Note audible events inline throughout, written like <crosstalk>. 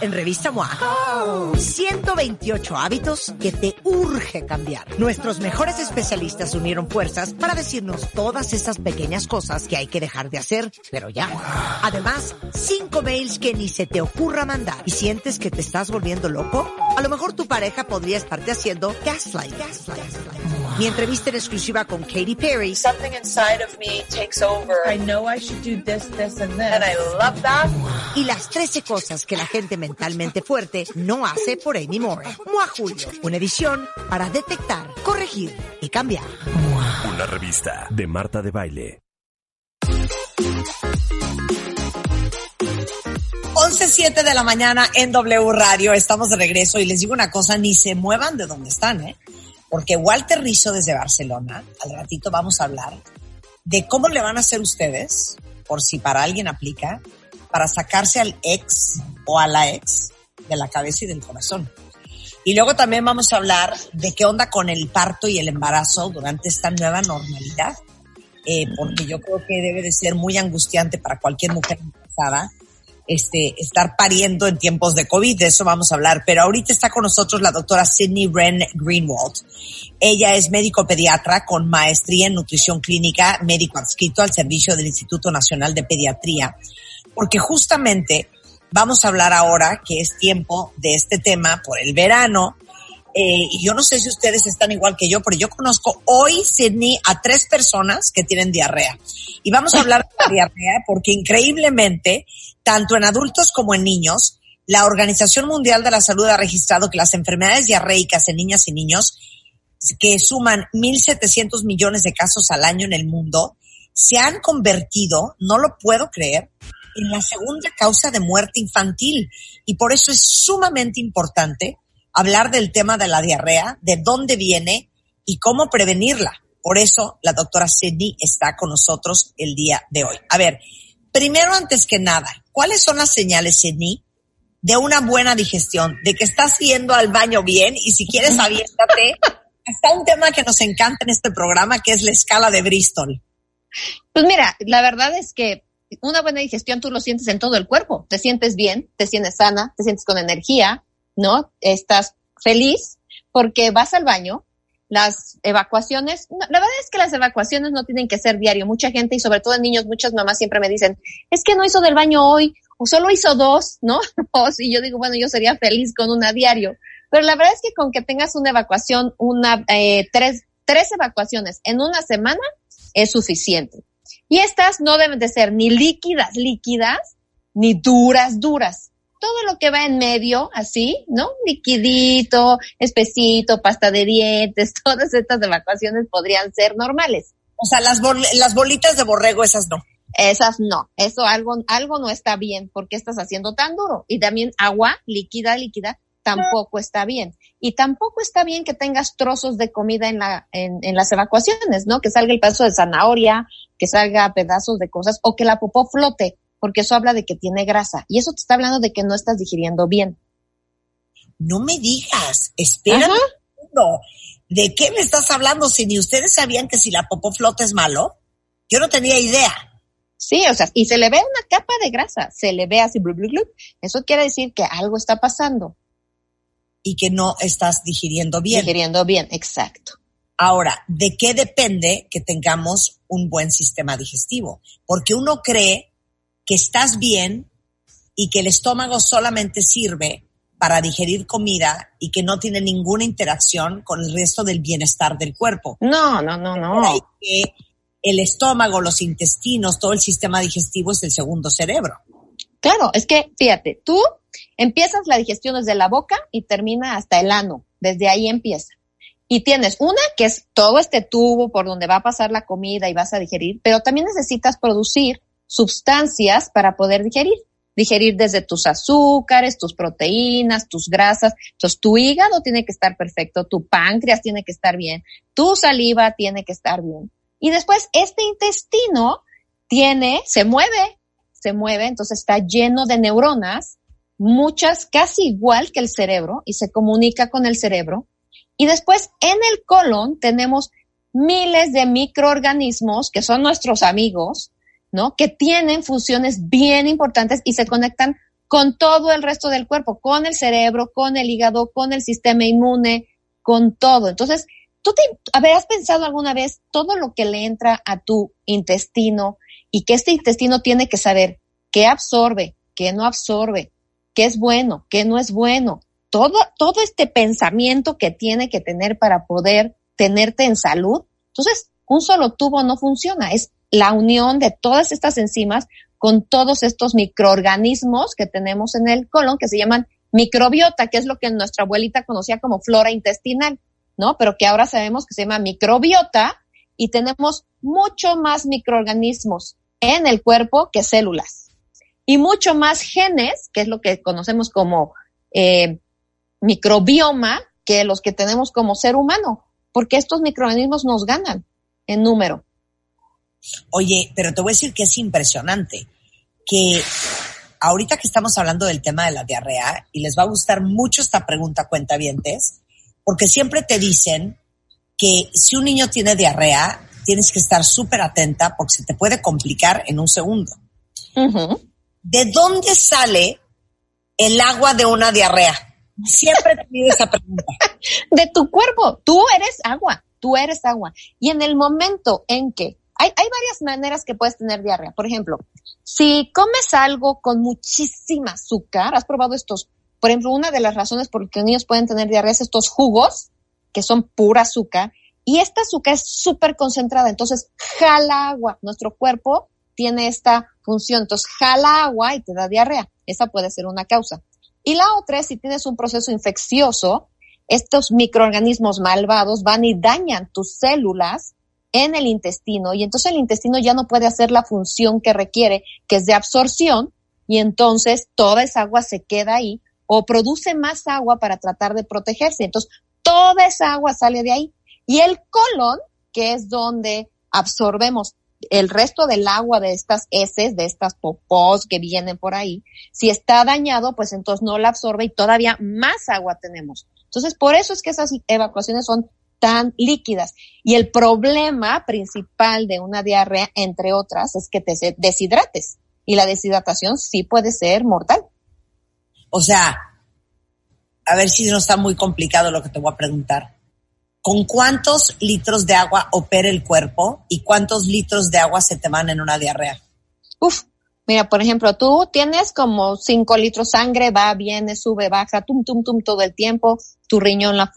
en Revista MOA. 128 hábitos que te urge cambiar. Nuestros mejores especialistas unieron fuerzas para decirnos todas esas pequeñas cosas que hay que dejar de hacer, pero ya. Además, cinco mails que ni se te ocurra mandar. ¿Y sientes que te estás volviendo loco? A lo mejor tu pareja podría estarte haciendo gaslight. gaslight. Mi entrevista en exclusiva con Katy Perry. Something inside of me takes over. I know I should do this, this, and this. And I love that. Y las 13 cosas que la gente mentalmente fuerte no hace por Amy Moore. Mua Julio. Una edición para detectar, corregir y cambiar. Una revista de Marta de Baile. 11.07 de la mañana en W Radio. Estamos de regreso y les digo una cosa, ni se muevan de donde están, ¿eh? Porque Walter Rizzo desde Barcelona, al ratito vamos a hablar de cómo le van a hacer ustedes, por si para alguien aplica, para sacarse al ex o a la ex de la cabeza y del corazón. Y luego también vamos a hablar de qué onda con el parto y el embarazo durante esta nueva normalidad, eh, porque yo creo que debe de ser muy angustiante para cualquier mujer embarazada este, estar pariendo en tiempos de COVID, de eso vamos a hablar. Pero ahorita está con nosotros la doctora Sydney Wren Greenwald. Ella es médico pediatra con maestría en nutrición clínica, médico adscrito al servicio del Instituto Nacional de Pediatría. Porque justamente vamos a hablar ahora que es tiempo de este tema por el verano. Eh, y yo no sé si ustedes están igual que yo, pero yo conozco hoy, Sydney, a tres personas que tienen diarrea. Y vamos a hablar de la diarrea porque increíblemente, tanto en adultos como en niños, la Organización Mundial de la Salud ha registrado que las enfermedades diarreicas en niñas y niños, que suman 1.700 millones de casos al año en el mundo, se han convertido, no lo puedo creer, en la segunda causa de muerte infantil. Y por eso es sumamente importante hablar del tema de la diarrea, de dónde viene y cómo prevenirla. Por eso la doctora Sidney está con nosotros el día de hoy. A ver, primero antes que nada, ¿cuáles son las señales, Sidney, de una buena digestión? De que estás yendo al baño bien y si quieres aviéntate. <laughs> Está un tema que nos encanta en este programa, que es la escala de Bristol. Pues mira, la verdad es que una buena digestión tú lo sientes en todo el cuerpo. Te sientes bien, te sientes sana, te sientes con energía, ¿no? Estás feliz porque vas al baño, las evacuaciones, la verdad es que las evacuaciones no tienen que ser diario. Mucha gente y sobre todo niños, muchas mamás siempre me dicen, es que no hizo del baño hoy o solo hizo dos, ¿no? <laughs> y yo digo, bueno, yo sería feliz con una diario. Pero la verdad es que con que tengas una evacuación, una, eh, tres, tres evacuaciones en una semana es suficiente. Y estas no deben de ser ni líquidas, líquidas, ni duras, duras todo lo que va en medio, así, ¿no? Liquidito, espesito, pasta de dientes, <laughs> todas estas evacuaciones podrían ser normales. O sea, las, las bolitas de borrego, esas no. Esas no, eso algo, algo no está bien, porque estás haciendo tan duro? Y también agua líquida, líquida, tampoco está bien. Y tampoco está bien que tengas trozos de comida en la, en, en las evacuaciones, ¿no? Que salga el pedazo de zanahoria, que salga pedazos de cosas, o que la popó flote porque eso habla de que tiene grasa y eso te está hablando de que no estás digiriendo bien. No me digas, espera ¿De qué me estás hablando? Si ni ustedes sabían que si la popó flota es malo, yo no tenía idea. Sí, o sea, y se le ve una capa de grasa, se le ve así, blu, blu, blu. eso quiere decir que algo está pasando. Y que no estás digiriendo bien. Digiriendo bien, exacto. Ahora, ¿de qué depende que tengamos un buen sistema digestivo? Porque uno cree que estás bien y que el estómago solamente sirve para digerir comida y que no tiene ninguna interacción con el resto del bienestar del cuerpo. No, no, no, no. Que el estómago, los intestinos, todo el sistema digestivo es el segundo cerebro. Claro, es que fíjate, tú empiezas la digestión desde la boca y termina hasta el ano, desde ahí empieza. Y tienes una que es todo este tubo por donde va a pasar la comida y vas a digerir, pero también necesitas producir sustancias para poder digerir. Digerir desde tus azúcares, tus proteínas, tus grasas. Entonces, tu hígado tiene que estar perfecto, tu páncreas tiene que estar bien, tu saliva tiene que estar bien. Y después, este intestino tiene, se mueve, se mueve, entonces está lleno de neuronas, muchas casi igual que el cerebro, y se comunica con el cerebro. Y después, en el colon tenemos miles de microorganismos que son nuestros amigos, ¿no? Que tienen funciones bien importantes y se conectan con todo el resto del cuerpo, con el cerebro, con el hígado, con el sistema inmune, con todo. Entonces, ¿tú te habrás pensado alguna vez todo lo que le entra a tu intestino y que este intestino tiene que saber qué absorbe, qué no absorbe, qué es bueno, qué no es bueno? Todo, todo este pensamiento que tiene que tener para poder tenerte en salud. Entonces, un solo tubo no funciona, es la unión de todas estas enzimas con todos estos microorganismos que tenemos en el colon que se llaman microbiota, que es lo que nuestra abuelita conocía como flora intestinal, ¿no? Pero que ahora sabemos que se llama microbiota y tenemos mucho más microorganismos en el cuerpo que células y mucho más genes, que es lo que conocemos como eh, microbioma, que los que tenemos como ser humano, porque estos microorganismos nos ganan en número. Oye, pero te voy a decir que es impresionante que ahorita que estamos hablando del tema de la diarrea, y les va a gustar mucho esta pregunta, cuentavientes, porque siempre te dicen que si un niño tiene diarrea, tienes que estar súper atenta porque se te puede complicar en un segundo. ¿De dónde sale el agua de una diarrea? Siempre te pido esa pregunta. <laughs> De tu cuerpo. Tú eres agua. Tú eres agua. Y en el momento en que hay, hay varias maneras que puedes tener diarrea. Por ejemplo, si comes algo con muchísima azúcar, has probado estos, por ejemplo, una de las razones por las que niños pueden tener diarrea es estos jugos que son pura azúcar y esta azúcar es súper concentrada, entonces jala agua. Nuestro cuerpo tiene esta función, entonces jala agua y te da diarrea. Esa puede ser una causa. Y la otra es si tienes un proceso infeccioso, estos microorganismos malvados van y dañan tus células en el intestino y entonces el intestino ya no puede hacer la función que requiere, que es de absorción, y entonces toda esa agua se queda ahí o produce más agua para tratar de protegerse. Entonces, toda esa agua sale de ahí. Y el colon, que es donde absorbemos el resto del agua de estas heces, de estas popós que vienen por ahí, si está dañado, pues entonces no la absorbe y todavía más agua tenemos. Entonces, por eso es que esas evacuaciones son tan líquidas. Y el problema principal de una diarrea, entre otras, es que te deshidrates. Y la deshidratación sí puede ser mortal. O sea, a ver si no está muy complicado lo que te voy a preguntar. ¿Con cuántos litros de agua opera el cuerpo y cuántos litros de agua se te van en una diarrea? Uf, mira, por ejemplo, tú tienes como cinco litros de sangre, va, viene, sube, baja, tum, tum, tum todo el tiempo tu riñón la,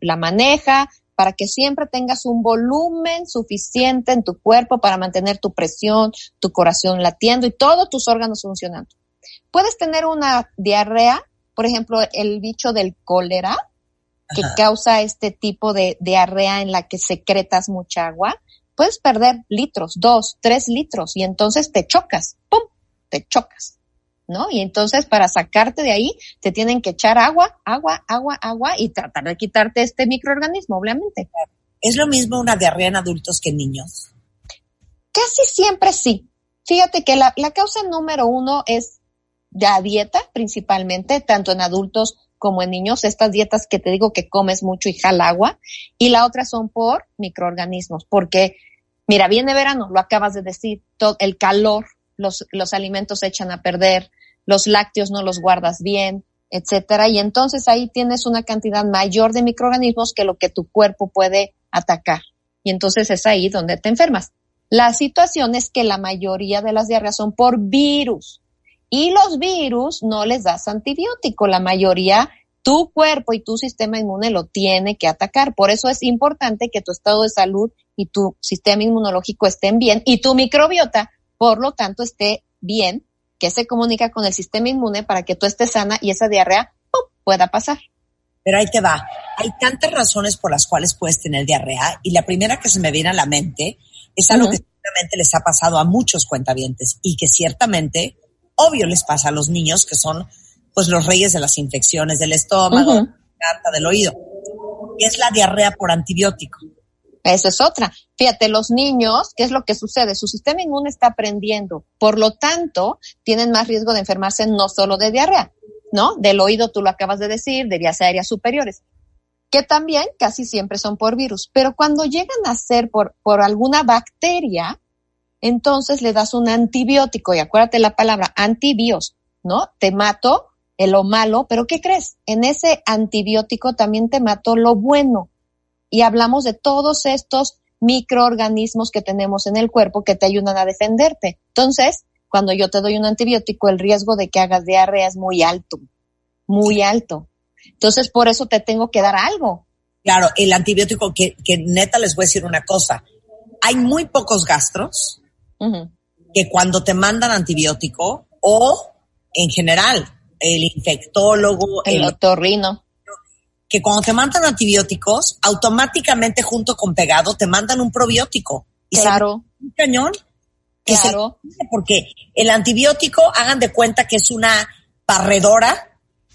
la, maneja, para que siempre tengas un volumen suficiente en tu cuerpo para mantener tu presión, tu corazón latiendo y todos tus órganos funcionando. Puedes tener una diarrea, por ejemplo, el bicho del cólera, que causa este tipo de diarrea en la que secretas mucha agua. Puedes perder litros, dos, tres litros, y entonces te chocas, ¡pum! Te chocas. ¿No? Y entonces para sacarte de ahí te tienen que echar agua, agua, agua, agua y tratar de quitarte este microorganismo, obviamente. ¿Es lo mismo una diarrea en adultos que en niños? Casi siempre sí. Fíjate que la, la causa número uno es la dieta, principalmente, tanto en adultos como en niños, estas dietas que te digo que comes mucho y jala agua, y la otra son por microorganismos, porque, mira, viene verano, lo acabas de decir, todo el calor, los, los alimentos se echan a perder, los lácteos no los guardas bien, etcétera. Y entonces ahí tienes una cantidad mayor de microorganismos que lo que tu cuerpo puede atacar. Y entonces es ahí donde te enfermas. La situación es que la mayoría de las diarreas son por virus. Y los virus no les das antibiótico. La mayoría, tu cuerpo y tu sistema inmune lo tiene que atacar. Por eso es importante que tu estado de salud y tu sistema inmunológico estén bien y tu microbiota por lo tanto esté bien, que se comunica con el sistema inmune para que tú estés sana y esa diarrea pueda pasar. Pero ahí te va. Hay tantas razones por las cuales puedes tener diarrea y la primera que se me viene a la mente es algo que seguramente les ha pasado a muchos cuentavientes y que ciertamente, obvio, les pasa a los niños que son pues los reyes de las infecciones del estómago, del oído. Y es la diarrea por antibiótico. Esa es otra. Fíjate, los niños, ¿qué es lo que sucede? Su sistema inmune está aprendiendo. Por lo tanto, tienen más riesgo de enfermarse no solo de diarrea, ¿no? Del oído, tú lo acabas de decir, de vías aéreas superiores, que también casi siempre son por virus. Pero cuando llegan a ser por, por alguna bacteria, entonces le das un antibiótico. Y acuérdate la palabra antibios. ¿no? Te mato en lo malo, pero ¿qué crees? En ese antibiótico también te mató lo bueno. Y hablamos de todos estos microorganismos que tenemos en el cuerpo que te ayudan a defenderte. Entonces, cuando yo te doy un antibiótico, el riesgo de que hagas diarrea es muy alto, muy alto. Entonces, por eso te tengo que dar algo. Claro, el antibiótico, que, que neta les voy a decir una cosa. Hay muy pocos gastros que cuando te mandan antibiótico o en general el infectólogo, El el- otorrino. Que cuando te mandan antibióticos, automáticamente junto con pegado te mandan un probiótico. Y se Claro, un cañón se- claro. porque el antibiótico, hagan de cuenta que es una barredora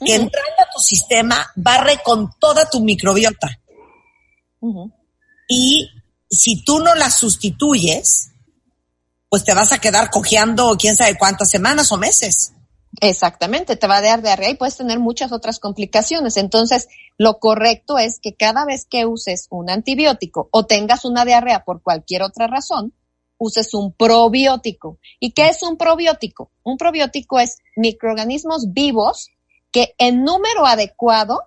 que Ujú. entrando a tu sistema barre con toda tu microbiota. Y si tú no la sustituyes, pues te vas a quedar cojeando quién sabe cuántas semanas o meses. Exactamente, te va a dar diarrea y puedes tener muchas otras complicaciones. Entonces, lo correcto es que cada vez que uses un antibiótico o tengas una diarrea por cualquier otra razón, uses un probiótico. ¿Y qué es un probiótico? Un probiótico es microorganismos vivos que en número adecuado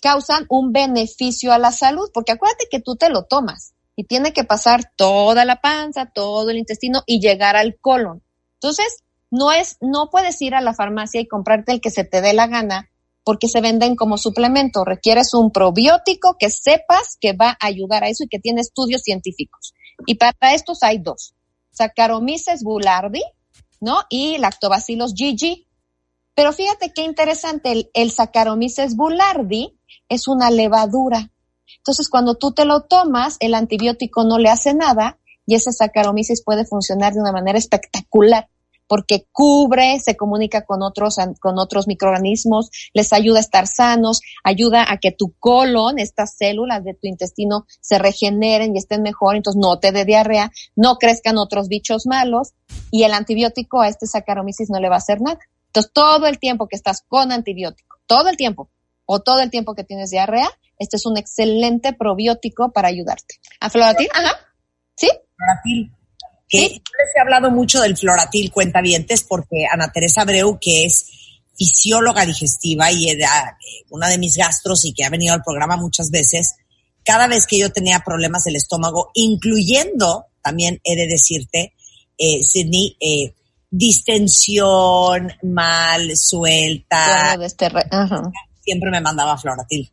causan un beneficio a la salud, porque acuérdate que tú te lo tomas y tiene que pasar toda la panza, todo el intestino y llegar al colon. Entonces, no es, no puedes ir a la farmacia y comprarte el que se te dé la gana porque se venden como suplemento. Requieres un probiótico que sepas que va a ayudar a eso y que tiene estudios científicos. Y para estos hay dos. Saccharomyces boulardii, ¿no? Y Lactobacillus GG. Pero fíjate qué interesante, el, el Saccharomyces boulardii es una levadura. Entonces, cuando tú te lo tomas, el antibiótico no le hace nada y ese Saccharomyces puede funcionar de una manera espectacular porque cubre, se comunica con otros, con otros microorganismos, les ayuda a estar sanos, ayuda a que tu colon, estas células de tu intestino se regeneren y estén mejor, entonces no te dé diarrea, no crezcan otros bichos malos y el antibiótico a este Saccharomyces no le va a hacer nada. Entonces, todo el tiempo que estás con antibiótico, todo el tiempo, o todo el tiempo que tienes diarrea, este es un excelente probiótico para ayudarte. ¿A Floratil? Ajá. ¿Sí? Floratil. Que Sí. les he hablado mucho del floratil cuentavientes porque Ana Teresa Abreu, que es fisióloga digestiva y era una de mis gastros y que ha venido al programa muchas veces, cada vez que yo tenía problemas del estómago, incluyendo, también he de decirte, eh, Sidney, eh, distensión, mal, suelta, este siempre me mandaba floratil.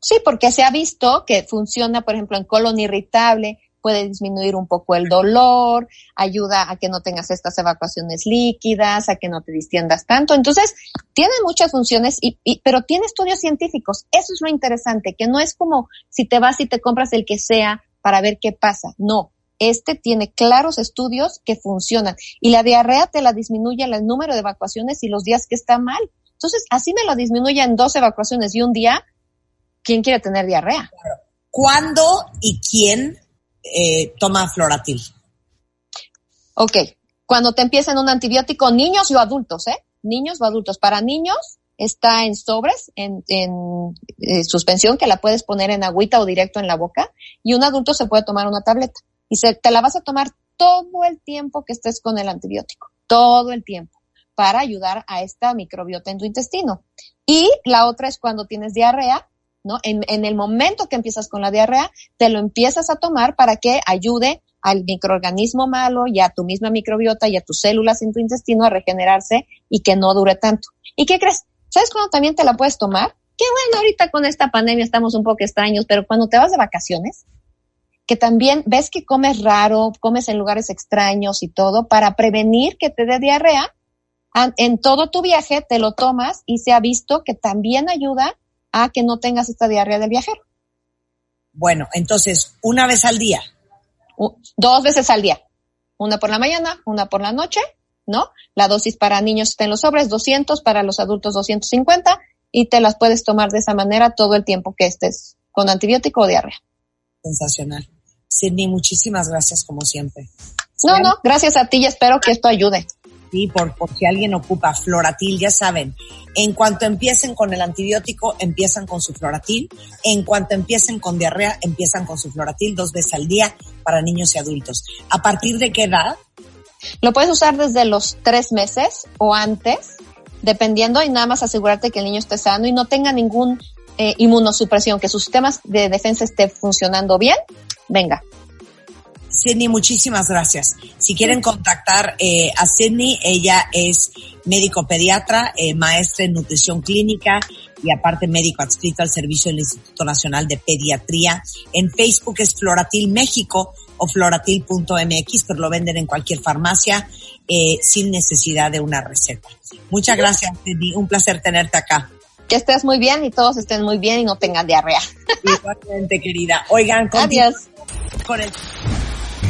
Sí, porque se ha visto que funciona, por ejemplo, en colon irritable, puede disminuir un poco el dolor, ayuda a que no tengas estas evacuaciones líquidas, a que no te distiendas tanto. Entonces, tiene muchas funciones, y, y- pero tiene estudios científicos. Eso es lo interesante, que no es como si te vas y te compras el que sea para ver qué pasa. No, este tiene claros estudios que funcionan. Y la diarrea te la disminuye el número de evacuaciones y los días que está mal. Entonces, así me lo disminuye en dos evacuaciones y un día, ¿quién quiere tener diarrea? ¿Cuándo y quién eh, toma floratil? Ok, cuando te empiezan un antibiótico, niños o adultos, ¿eh? Niños o adultos. Para niños está en sobres, en, en eh, suspensión, que la puedes poner en agüita o directo en la boca, y un adulto se puede tomar una tableta. Y se, te la vas a tomar todo el tiempo que estés con el antibiótico, todo el tiempo, para ayudar a esta microbiota en tu intestino. Y la otra es cuando tienes diarrea, ¿no? En, el momento que empiezas con la diarrea, te lo empiezas a tomar para que ayude al microorganismo malo y a tu misma microbiota y a tus células en tu intestino a regenerarse y que no dure tanto. ¿Y qué crees? ¿Sabes cuándo también te la puedes tomar? Que bueno, ahorita con esta pandemia estamos un poco extraños, pero cuando te vas de vacaciones, que también ves que comes raro, comes en lugares extraños y todo, para prevenir que te dé diarrea, en todo tu viaje te lo tomas y se ha visto que también ayuda a que no tengas esta diarrea del viajero. Bueno, entonces, una vez al día. Dos veces al día. Una por la mañana, una por la noche, ¿no? La dosis para niños está en los sobres, 200, para los adultos 250, y te las puedes tomar de esa manera todo el tiempo que estés con antibiótico o diarrea. Sensacional. Sidney, muchísimas gracias como siempre. No, no, gracias a ti y espero que esto ayude. Por, por si alguien ocupa floratil, ya saben, en cuanto empiecen con el antibiótico, empiezan con su floratil. En cuanto empiecen con diarrea, empiezan con su floratil dos veces al día para niños y adultos. ¿A partir de qué edad Lo puedes usar desde los tres meses o antes, dependiendo y nada más asegurarte que el niño esté sano y no tenga ningún eh, inmunosupresión, que sus sistemas de defensa esté funcionando bien. Venga, Sidney, muchísimas gracias. Si quieren contactar eh, a Sidney, ella es médico pediatra, eh, maestra en nutrición clínica y aparte médico adscrito al servicio del Instituto Nacional de Pediatría. En Facebook es Floratil México o floratil.mx, pero lo venden en cualquier farmacia eh, sin necesidad de una receta. Muchas gracias, Sidney. Un placer tenerte acá. Que estés muy bien y todos estén muy bien y no tengan diarrea. Igualmente, querida. Oigan, Adiós. con el